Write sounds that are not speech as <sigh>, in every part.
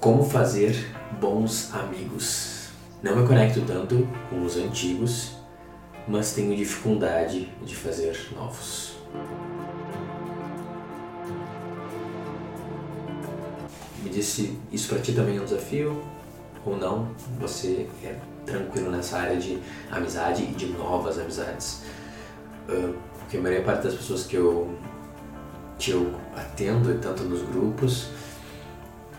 Como fazer bons amigos. Não me conecto tanto com os antigos, mas tenho dificuldade de fazer novos. Me disse, isso para ti também é um desafio ou não? Você é tranquilo nessa área de amizade e de novas amizades? Porque a maior parte das pessoas que eu, que eu atendo, tanto nos grupos,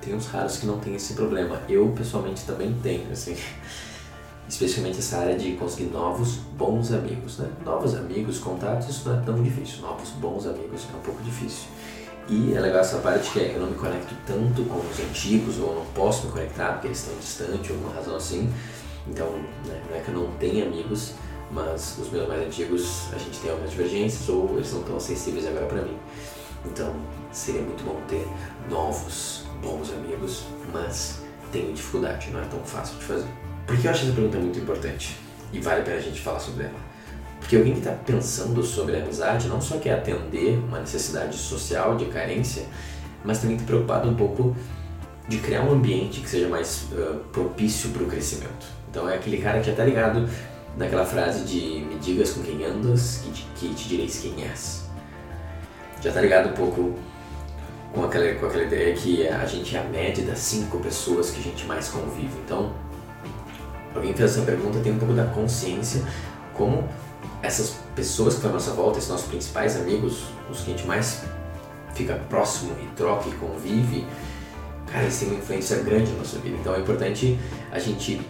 tem uns raros que não tem esse problema. Eu, pessoalmente, também tenho, assim. <laughs> Especialmente essa área de conseguir novos, bons amigos, né? Novos amigos, contatos, isso não é tão difícil. Novos, bons amigos é um pouco difícil. E é legal essa parte que é, eu não me conecto tanto com os antigos, ou não posso me conectar porque eles estão distantes, alguma razão assim. Então, né, não é que eu não tenha amigos, mas os meus mais antigos a gente tem algumas divergências, ou eles não estão acessíveis agora para mim. Então, seria muito bom ter novos, bons amigos, mas tenho dificuldade, não é tão fácil de fazer. Por que eu acho essa pergunta muito importante? E vale a pena a gente falar sobre ela. Porque alguém que está pensando sobre a amizade não só quer atender uma necessidade social de carência, mas também está preocupado um pouco de criar um ambiente que seja mais uh, propício para o crescimento. Então é aquele cara que já está ligado naquela frase de me digas com quem andas, que te, que te direis quem és. Já está ligado um pouco com aquela, com aquela ideia que a gente é a média das cinco pessoas que a gente mais convive. Então, alguém fez essa pergunta tem um pouco da consciência como essas pessoas que estão à nossa volta, esses nossos principais amigos, os que a gente mais fica próximo e troca e convive, cara, eles têm uma influência grande na nossa vida. Então é importante a gente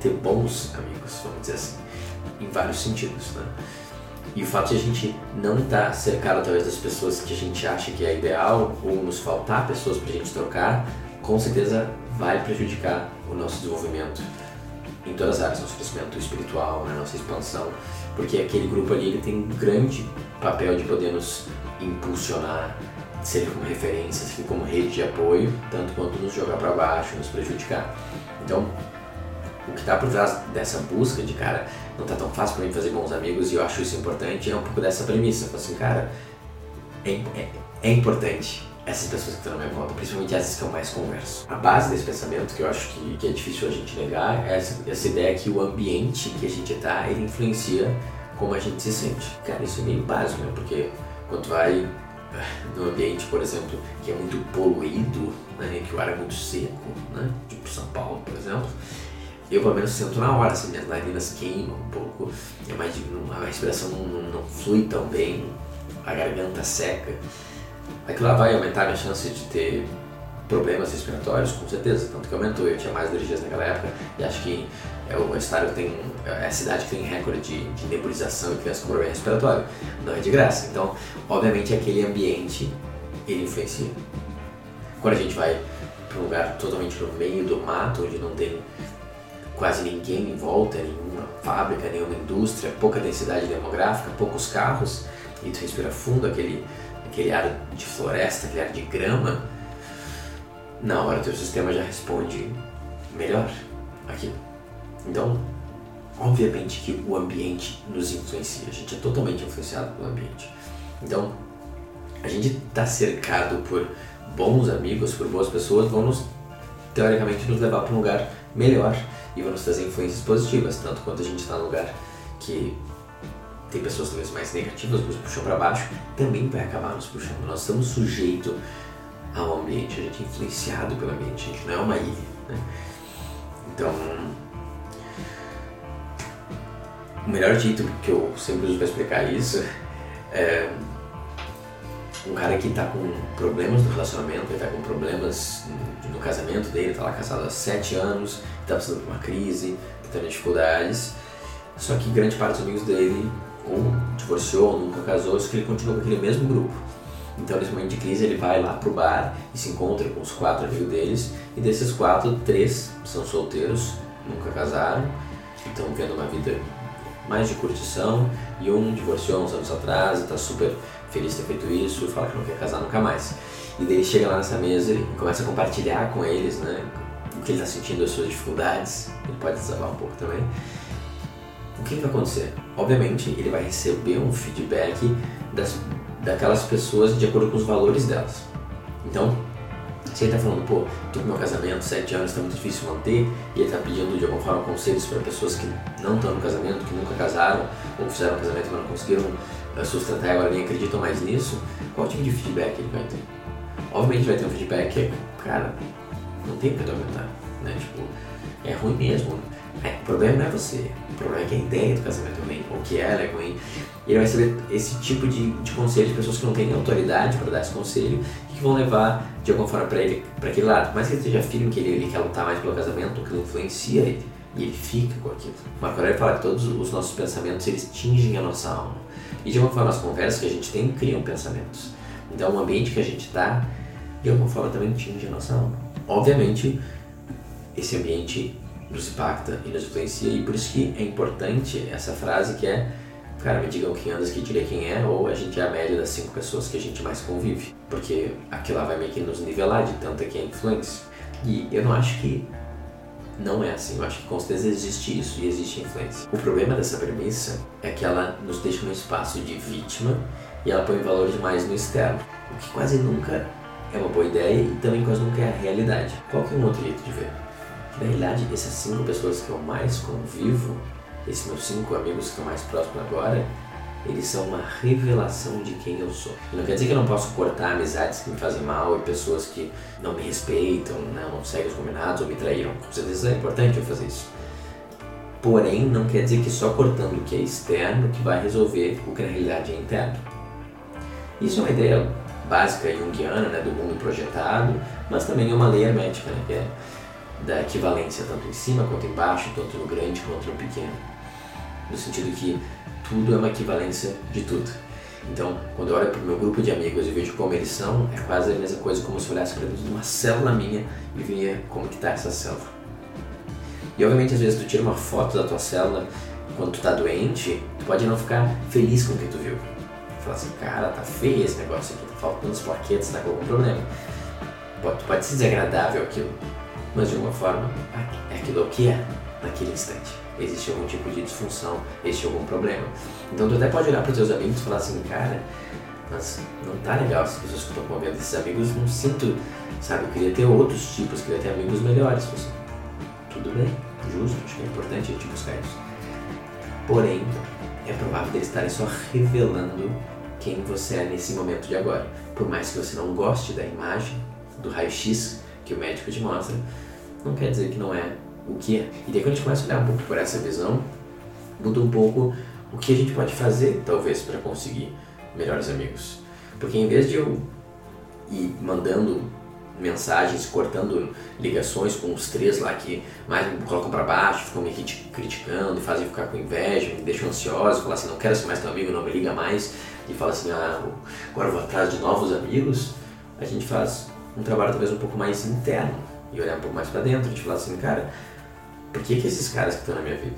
ter bons amigos, vamos dizer assim, em vários sentidos, né? E o fato de a gente não estar tá cercado através das pessoas que a gente acha que é ideal ou nos faltar pessoas para a gente trocar, com certeza vai prejudicar o nosso desenvolvimento em todas as áreas, nosso crescimento espiritual, né, nossa expansão, porque aquele grupo ali ele tem um grande papel de poder nos impulsionar, ser como referência, como rede de apoio, tanto quanto nos jogar para baixo, nos prejudicar. Então, o que está por trás dessa busca de cara, não está tão fácil para mim fazer bons amigos e eu acho isso importante, é um pouco dessa premissa. Eu assim, cara, é, é, é importante essas pessoas que estão na minha volta, principalmente essas que eu mais converso. A base desse pensamento, que eu acho que, que é difícil a gente negar, é essa, essa ideia que o ambiente que a gente está, ele influencia como a gente se sente. Cara, isso é meio básico, né? Porque quando vai <laughs> no ambiente, por exemplo, que é muito poluído, né? que o ar é muito seco, né? tipo São Paulo, por exemplo, eu pelo menos sinto na hora, assim, minhas narinas queimam um pouco, é mais, a respiração não, não, não flui tão bem, a garganta seca. Aquilo lá vai aumentar a minha chance de ter problemas respiratórios, com certeza, tanto que aumentou, eu tinha mais alergias naquela época, e acho que é o estado que tem, é a cidade que tem recorde de, de nebulização e criança com problema respiratório, não é de graça. Então, obviamente, aquele ambiente, ele influencia. Quando a gente vai para um lugar totalmente no meio do mato, onde não tem quase ninguém em volta, nenhuma fábrica, nenhuma indústria, pouca densidade demográfica, poucos carros, e tu respira fundo aquele, aquele ar de floresta, aquele ar de grama, na hora teu sistema já responde melhor aquilo. Então, obviamente que o ambiente nos influencia, a gente é totalmente influenciado pelo ambiente. Então, a gente está cercado por bons amigos, por boas pessoas, vão nos, teoricamente, nos levar para um lugar melhor e vão nos trazer influências positivas, tanto quanto a gente está num lugar que tem pessoas talvez mais negativas, nos puxam para baixo, também vai acabar nos puxando. Nós estamos sujeitos ao ambiente, a gente é influenciado pelo ambiente, a gente não é uma ilha. Né? Então, o melhor jeito que eu sempre uso para explicar isso é um cara que está com problemas no relacionamento, ele está com problemas no casamento dele, está lá casado há sete anos, está passando por uma crise, está tendo dificuldades, só que grande parte dos amigos dele ou divorciou ou nunca casou, só que ele continua com aquele mesmo grupo. Então, nesse momento de crise, ele vai lá pro bar e se encontra com os quatro amigos deles, e desses quatro, três são solteiros, nunca casaram, estão vivendo uma vida mais de curtição, e um divorciou uns anos atrás e está super feliz de ter feito isso e fala que não quer casar nunca mais. E daí ele chega lá nessa mesa e começa a compartilhar com eles, né, o que ele está sentindo, as suas dificuldades, ele pode desabar um pouco também. O que vai acontecer? Obviamente, ele vai receber um feedback das, daquelas pessoas de acordo com os valores delas. Então, Se ele tá falando, pô, tô com meu casamento, sete anos, tá muito difícil manter, e ele tá pedindo de alguma forma conselhos para pessoas que não estão no casamento, que nunca casaram, ou fizeram casamento mas não conseguiram uh, sustentar e agora nem acreditam mais nisso, qual tipo de feedback ele vai ter? Obviamente vai ter um feedback que, cara, não tem pra aumentar, né? Tipo, é ruim mesmo. É, o problema não é você, o problema é que a ideia do casamento é ruim, ou que ela é ruim. E ele vai receber esse tipo de, de conselho de pessoas que não têm autoridade para dar esse conselho que vão levar de alguma forma para ele, para aquele lado. Mas que ele esteja firme que ele, ele quer lutar mais pelo casamento, que influencia ele. E ele fica com aquilo. Marco Aurélio fala que todos os nossos pensamentos eles tingem a nossa alma. E de alguma forma as conversas que a gente tem criam pensamentos. Então o ambiente que a gente está, de alguma forma também tinge a nossa alma. Obviamente, esse ambiente nos impacta e nos influencia e por isso que é importante essa frase que é cara, me digam quem andas que direi quem é, ou a gente é a média das cinco pessoas que a gente mais convive. Porque aquilo lá vai meio que nos nivelar de tanta que é influência. E eu não acho que não é assim, eu acho que com certeza existe isso e existe influência. O problema dessa premissa é que ela nos deixa num espaço de vítima e ela põe valor demais no externo, o que quase nunca é uma boa ideia e também quase nunca é a realidade. Qual que é um outro jeito de ver? na realidade, essas cinco pessoas que eu mais convivo, esses meus cinco amigos que estão mais próximos agora, eles são uma revelação de quem eu sou. não quer dizer que eu não posso cortar amizades que me fazem mal e pessoas que não me respeitam, não, seguem os combinados ou me traíram. Com certeza é importante eu fazer isso. Porém, não quer dizer que só cortando o que é externo que vai resolver o que na realidade é interno. Isso é uma ideia básica junguiana, né, do mundo projetado, mas também é uma lei hermética, né, que é da equivalência tanto em cima quanto embaixo, tanto no grande quanto no pequeno. No sentido que tudo é uma equivalência de tudo. Então, quando eu olho para o meu grupo de amigos e vejo como eles são, é quase a mesma coisa como se eu olhasse para dentro de uma célula minha e via como que está essa célula. E obviamente às vezes tu tira uma foto da tua célula quando tu está doente, tu pode não ficar feliz com o que tu viu. Falar assim, cara, tá feio esse negócio aqui, tá faltando as plaquetas, tá com algum problema. Pode, pode ser desagradável aquilo, mas de alguma forma é aquilo que é naquele instante. Existe algum tipo de disfunção, existe algum problema. Então tu até pode olhar para os teus amigos e falar assim, cara, mas não tá legal essas pessoas que estão convivendo, esses amigos não sinto, sabe, eu queria ter outros tipos, queria ter amigos melhores. Você, tudo bem, justo, acho que é importante a gente buscar isso. Porém, é provável eles estarem só revelando quem você é nesse momento de agora. Por mais que você não goste da imagem, do raio-x que o médico te mostra, não quer dizer que não é o que é. E daí quando a gente começa a olhar um pouco por essa visão, muda um pouco o que a gente pode fazer, talvez, para conseguir melhores amigos. Porque em vez de eu ir mandando mensagens, cortando ligações com os três lá que mais me colocam para baixo, ficam me criticando, fazem ficar com inveja, me deixam ansioso, falar assim, não quero ser mais teu amigo, não me liga mais, e fala assim, ah, agora eu vou atrás de novos amigos, a gente faz um trabalho talvez um pouco mais interno e olhar um pouco mais para dentro, de falar assim, cara, por que, que esses caras que estão na minha vida?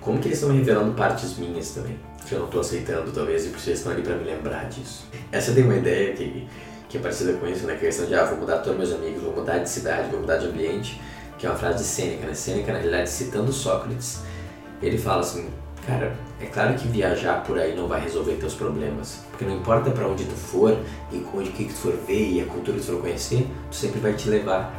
Como que eles estão revelando partes minhas também? Que eu não estou aceitando, talvez, e vocês estão ali para me lembrar disso. Essa tem uma ideia que, que é parecida com isso, né? Que é a questão de, ah, vou mudar todos meus amigos, vou mudar de cidade, vou mudar de ambiente, que é uma frase de Sêneca, né? Sêneca, na realidade, citando Sócrates, ele fala assim, cara, é claro que viajar por aí não vai resolver teus problemas, porque não importa para onde tu for e onde que tu for ver e a cultura que tu for conhecer, tu sempre vai te levar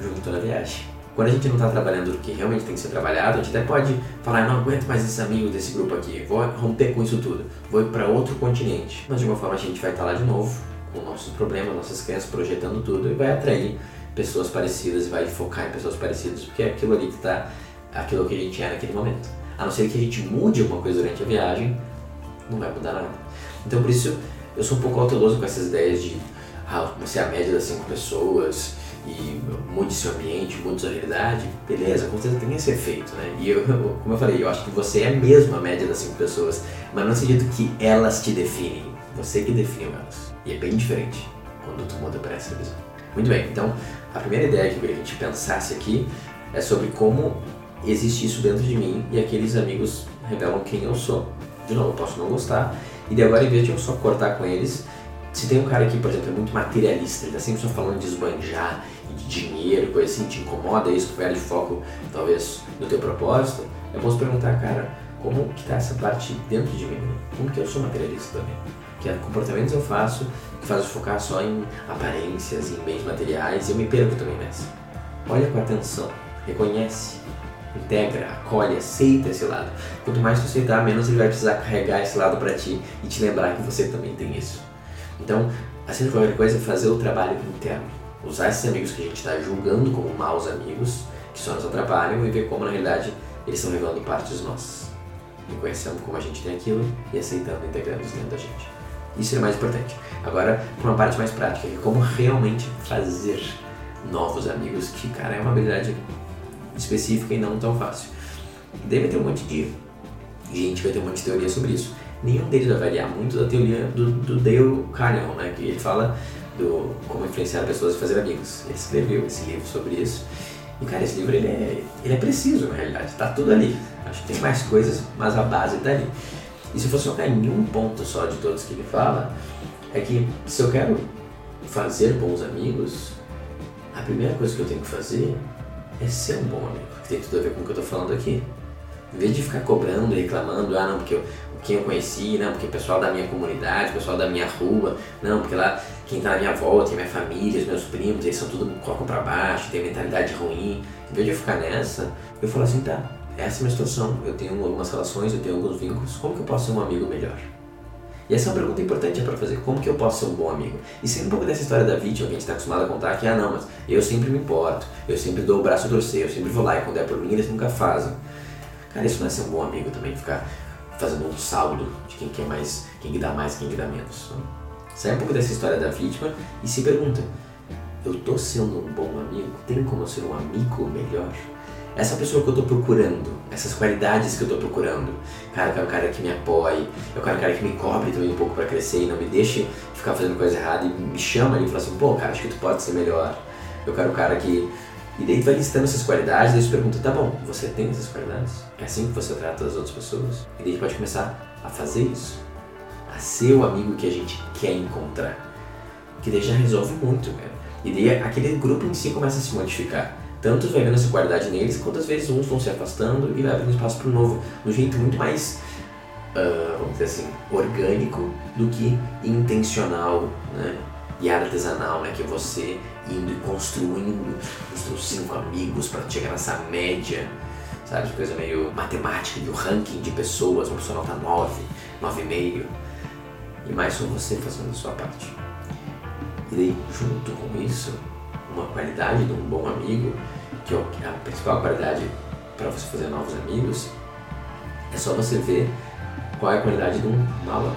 junto na viagem. Quando a gente não está trabalhando o que realmente tem que ser trabalhado, a gente até pode falar, não aguento mais esse amigo desse grupo aqui, vou romper com isso tudo, vou ir para outro continente. Mas de uma forma a gente vai estar tá lá de novo, com nossos problemas, nossas crenças, projetando tudo e vai atrair pessoas parecidas vai focar em pessoas parecidas, porque é aquilo ali que está, aquilo que a gente é naquele momento a não ser que a gente mude alguma coisa durante a viagem, não vai mudar nada. Então por isso eu sou um pouco cauteloso com essas ideias de ah, você é a média das cinco pessoas mude seu ambiente, mude sua realidade, beleza, com certeza tem esse efeito, né? E eu, <laughs> como eu falei, eu acho que você é mesmo a média das cinco pessoas, mas não sentido que elas te definem, você que define elas. E é bem diferente quando tu muda para essa visão. Muito bem, então a primeira ideia que eu queria que a gente pensasse aqui é sobre como existe isso dentro de mim e aqueles amigos revelam quem eu sou. De novo, eu posso não gostar, e de agora em vez de eu só cortar com eles, se tem um cara que, por exemplo, é muito materialista, ele tá sempre só falando de esbanjar dinheiro, coisa assim, te incomoda isso, tu perde foco, talvez, no teu propósito, eu posso perguntar, cara, como que tá essa parte dentro de mim? Como que eu sou materialista também? que é comportamentos eu faço que faz eu focar só em aparências, em bens materiais, e eu me perco também nessa. Olha com atenção, reconhece, integra, acolhe, aceita esse lado. Quanto mais tu aceitar, menos ele vai precisar carregar esse lado para ti e te lembrar que você também tem isso. Então, de qualquer coisa, fazer o trabalho interno. Usar esses amigos que a gente está julgando como maus amigos, que só nos atrapalham, e ver como na realidade eles estão revelando partes nossas. Reconhecendo como a gente tem aquilo e aceitando e integrando isso dentro da gente. Isso é mais importante. Agora, para uma parte mais prática, que é como realmente fazer novos amigos, que, cara, é uma habilidade específica e não tão fácil. Deve ter um monte de gente vai ter um monte de teoria sobre isso. Nenhum deles vai variar muito da teoria do, do Dale Carnegie, né? Que ele fala do como influenciar pessoas a fazer amigos. Ele escreveu esse livro sobre isso. E, cara, esse livro ele é, ele é preciso, na realidade. Tá tudo ali. Acho que tem mais coisas, mas a base tá ali. E se fosse focar em um ponto só de todos que ele fala, é que se eu quero fazer bons amigos, a primeira coisa que eu tenho que fazer é ser um bom amigo, que tem tudo a ver com o que eu tô falando aqui. Em vez de ficar cobrando reclamando, ah não, porque eu, quem eu conheci, não, porque o pessoal da minha comunidade, o pessoal da minha rua, não, porque lá quem tá na minha volta, minha família, os meus primos, eles são tudo colocam pra baixo, tem mentalidade ruim. Em vez de eu ficar nessa, eu falo assim, tá, essa é a minha situação, eu tenho algumas relações, eu tenho alguns vínculos, como que eu posso ser um amigo melhor? E essa é uma pergunta importante para fazer, como que eu posso ser um bom amigo? E sem um pouco dessa história da vítima que a gente está acostumado a contar, que ah não, mas eu sempre me importo, eu sempre dou o braço a torcer, eu sempre vou lá e quando é por mim eles nunca fazem. Cara, isso não é ser um bom amigo também, ficar fazendo um saldo de quem quer mais, quem que dá mais, quem que dá menos. Sai um pouco dessa história da vítima e se pergunta, eu tô sendo um bom amigo? Tem como eu ser um amigo melhor? essa pessoa que eu tô procurando, essas qualidades que eu tô procurando. Cara, eu quero um cara que me apoie, eu quero um cara que me cobre também um pouco para crescer e não me deixe ficar fazendo coisa errada e me chama e fala assim, pô, cara, acho que tu pode ser melhor. Eu quero um cara que. E daí tu vai listando essas qualidades, daí tu pergunta, tá bom, você tem essas qualidades? É assim que você trata as outras pessoas? E daí tu pode começar a fazer isso. A ser o amigo que a gente quer encontrar. Que daí já resolve muito, cara. E daí aquele grupo em si começa a se modificar tanto vai vendo essa qualidade neles, quanto às vezes uns vão se afastando e vai abrindo espaço para o novo, de um jeito muito mais, uh, vamos dizer assim, orgânico do que intencional, né? E artesanal, né? Que é você indo e construindo os seus cinco amigos para chegar nessa média, sabe? Coisa meio matemática, de um ranking de pessoas, uma pessoa nota 9, 9,5. E mais só você fazendo a sua parte. E daí, junto com isso, uma qualidade de um bom amigo, que é a principal qualidade para você fazer novos amigos, é só você ver qual é a qualidade de um mau amigo,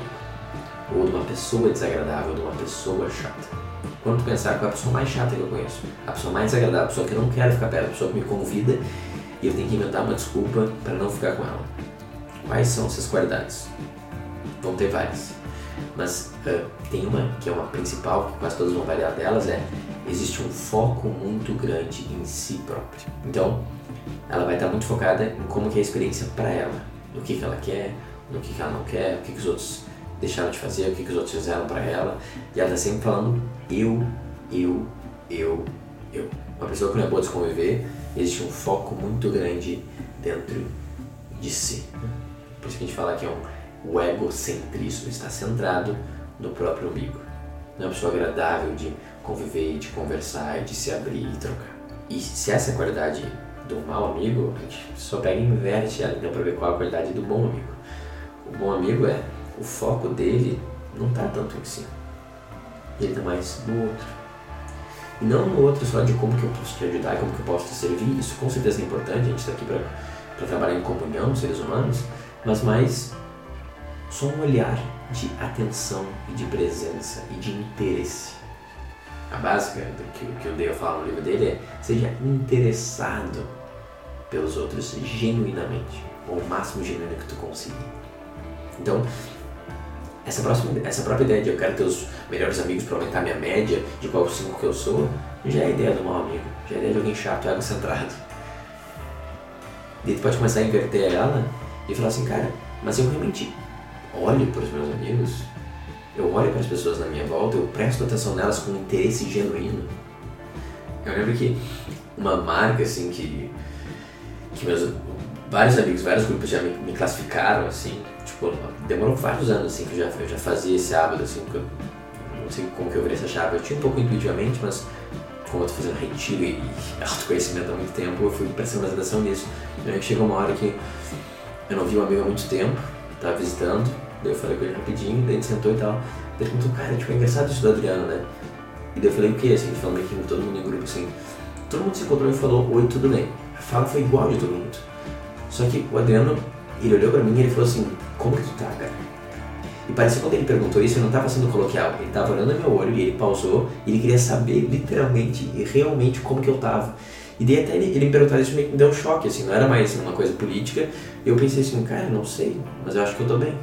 ou de uma pessoa desagradável, de uma pessoa chata. Quando pensar qual é a pessoa mais chata que eu conheço, a pessoa mais desagradável, a pessoa que eu não quero ficar perto, a pessoa que me convida e eu tenho que inventar uma desculpa para não ficar com ela. Quais são essas qualidades? Vão ter várias. Mas uh, tem uma que é uma principal, que quase todas vão variar delas, é existe um foco muito grande em si próprio. Então, ela vai estar muito focada em como que é a experiência para ela, no que, que ela quer, no que, que ela não quer, o que, que os outros deixaram de fazer, o que, que os outros fizeram para ela. E ela está sempre falando eu, eu, eu, eu. Uma pessoa que não é boa de conviver, existe um foco muito grande dentro de si. Por isso que a gente fala que é um, o egocentrismo, está centrado no próprio umbigo. Não é uma pessoa agradável de conviver, de conversar, de se abrir e trocar. E se essa é a qualidade do mau amigo, a gente só pega e inverte ela então para ver qual é a qualidade do bom amigo. O bom amigo é o foco dele não está tanto em si, ele está mais no outro. E não no outro só de como que eu posso te ajudar, como que eu posso te servir, isso com certeza é importante, a gente está aqui para trabalhar em comunhão, seres humanos, mas mais só um olhar de atenção e de presença e de interesse a básica do que, que o Dale fala no livro dele é seja interessado pelos outros genuinamente, ou o máximo genuíno que tu conseguir. Então, essa, próxima, essa própria ideia de eu quero ter os melhores amigos para aumentar minha média de qual cinco que eu sou, já é a ideia do mau amigo, já é a ideia de alguém chato, egocentrado. E tu pode começar a inverter ela e falar assim, cara, mas eu realmente olho para os meus amigos eu olho para as pessoas na minha volta, eu presto atenção nelas com interesse genuíno. Eu lembro que uma marca assim que, que meus vários amigos, vários grupos já me, me classificaram assim, tipo, demorou vários anos, assim, que eu já, eu já fazia esse hábito, assim, que eu não sei como que eu virei essa chave. Eu tinha um pouco intuitivamente, mas como eu tô fazendo retiro e autoconhecimento há muito tempo, eu fui prestando mais atenção nisso. Aí chegou uma hora que eu não vi um amigo há muito tempo, tava visitando, daí eu falei com ele rapidinho, daí ele sentou e tal. Daí ele perguntou, cara, tipo, é engraçado isso do Adriano, né? E daí eu falei o quê, assim, falando aqui com todo mundo em grupo, assim. Todo mundo se encontrou e falou, oi, tudo bem. A fala foi igual de todo mundo. Só que o Adriano, ele olhou pra mim e ele falou assim, como que tu tá, cara? E parecia quando ele perguntou isso, ele não estava sendo coloquial, ele estava olhando no meu olho e ele pausou e ele queria saber literalmente e realmente como que eu estava. E daí até ele, ele me perguntar isso me deu um choque, assim, não era mais uma coisa política. Eu pensei assim, cara, não sei, mas eu acho que eu tô bem.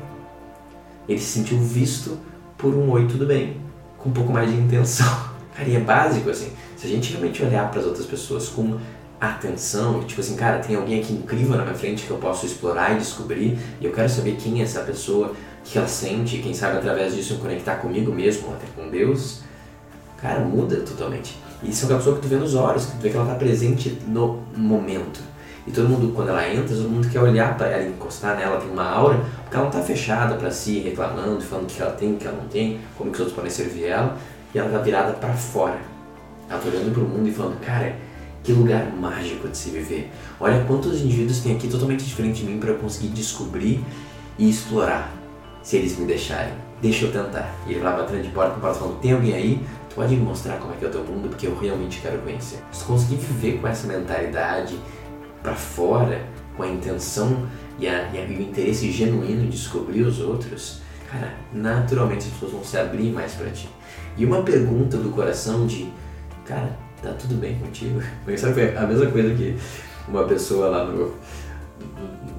Ele se sentiu visto por um oi, tudo bem, com um pouco mais de intenção. <laughs> Cara, e é básico, assim, se a gente realmente olhar para as outras pessoas com atenção, tipo assim, cara, tem alguém aqui incrível na minha frente que eu posso explorar e descobrir, e eu quero saber quem é essa pessoa, o que ela sente, quem sabe através disso eu conectar comigo mesmo, até com Deus, cara, muda totalmente. E isso é uma pessoa que tu vê nos olhos, que tu vê que ela está presente no momento. E todo mundo, quando ela entra, todo mundo quer olhar para ela, encostar nela, tem uma aura, porque ela não está fechada para si, reclamando, falando o que ela tem, o que ela não tem, como que os outros podem servir ela, e ela está virada para fora. Ela está olhando para o mundo e falando, cara, que lugar mágico de se viver. Olha quantos indivíduos tem aqui totalmente diferente de mim para eu conseguir descobrir e explorar, se eles me deixarem. Deixa eu tentar. E ele vai batendo de porta com porta falando: tem alguém aí? Tu pode me mostrar como é que é o teu mundo, porque eu realmente quero conhecer. Se tu conseguir viver com essa mentalidade para fora, com a intenção e, a, e, a, e o interesse genuíno de descobrir os outros, cara, naturalmente as pessoas vão se abrir mais para ti. E uma pergunta do coração de, cara, tá tudo bem contigo? Sabe, foi a mesma coisa que uma pessoa lá no,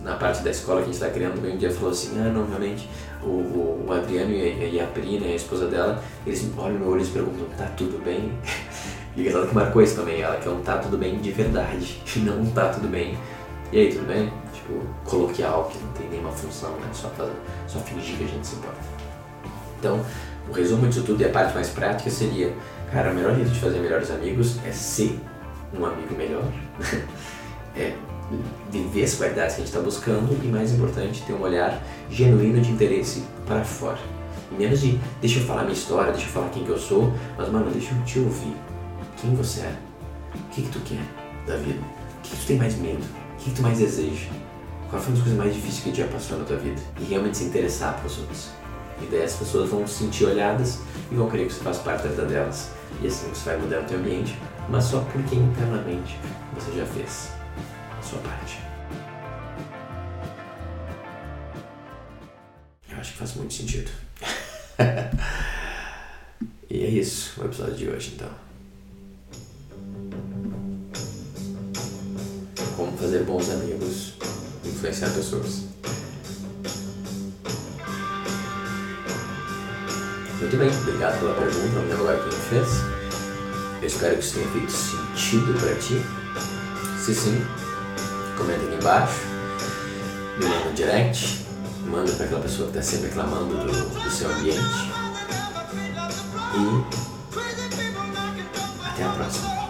na parte da escola que a gente está criando, um dia falou assim, ah, não, realmente, o, o, Adriano e a Pri, né, a esposa dela, eles olham no olho e perguntam, tá tudo bem? <laughs> E ela que marcou isso também, ela que não tá tudo bem de verdade, <laughs> não tá tudo bem. E aí, tudo bem? Tipo, coloquial, que não tem nenhuma função, né, só, pra, só fingir que a gente se importa. Então, o resumo disso tudo e a parte mais prática seria Cara, o melhor jeito de fazer melhores amigos é ser um amigo melhor. <laughs> é viver as qualidades que a gente está buscando e, mais importante, ter um olhar genuíno de interesse para fora. E menos de, deixa eu falar minha história, deixa eu falar quem que eu sou, mas, mano, deixa eu te ouvir. Quem você é? O que que tu quer da vida? O que, que tu tem mais medo? O que, que tu mais deseja? Qual foi uma das coisas mais difíceis que já passou na tua vida? E realmente se interessar pelos outros. E daí as pessoas vão se sentir olhadas e vão querer que você faça parte da vida delas. E assim você vai mudar o teu ambiente, mas só porque internamente você já fez a sua parte. Eu acho que faz muito sentido. <laughs> e é isso o episódio de hoje então. Como fazer bons amigos, influenciar pessoas. Muito bem, obrigado pela pergunta, não lembro agora quem fez. Eu espero que isso tenha feito sentido para ti. Se sim, comenta aqui embaixo, me manda um direct, manda para aquela pessoa que está sempre reclamando do, do seu ambiente. E até a próxima.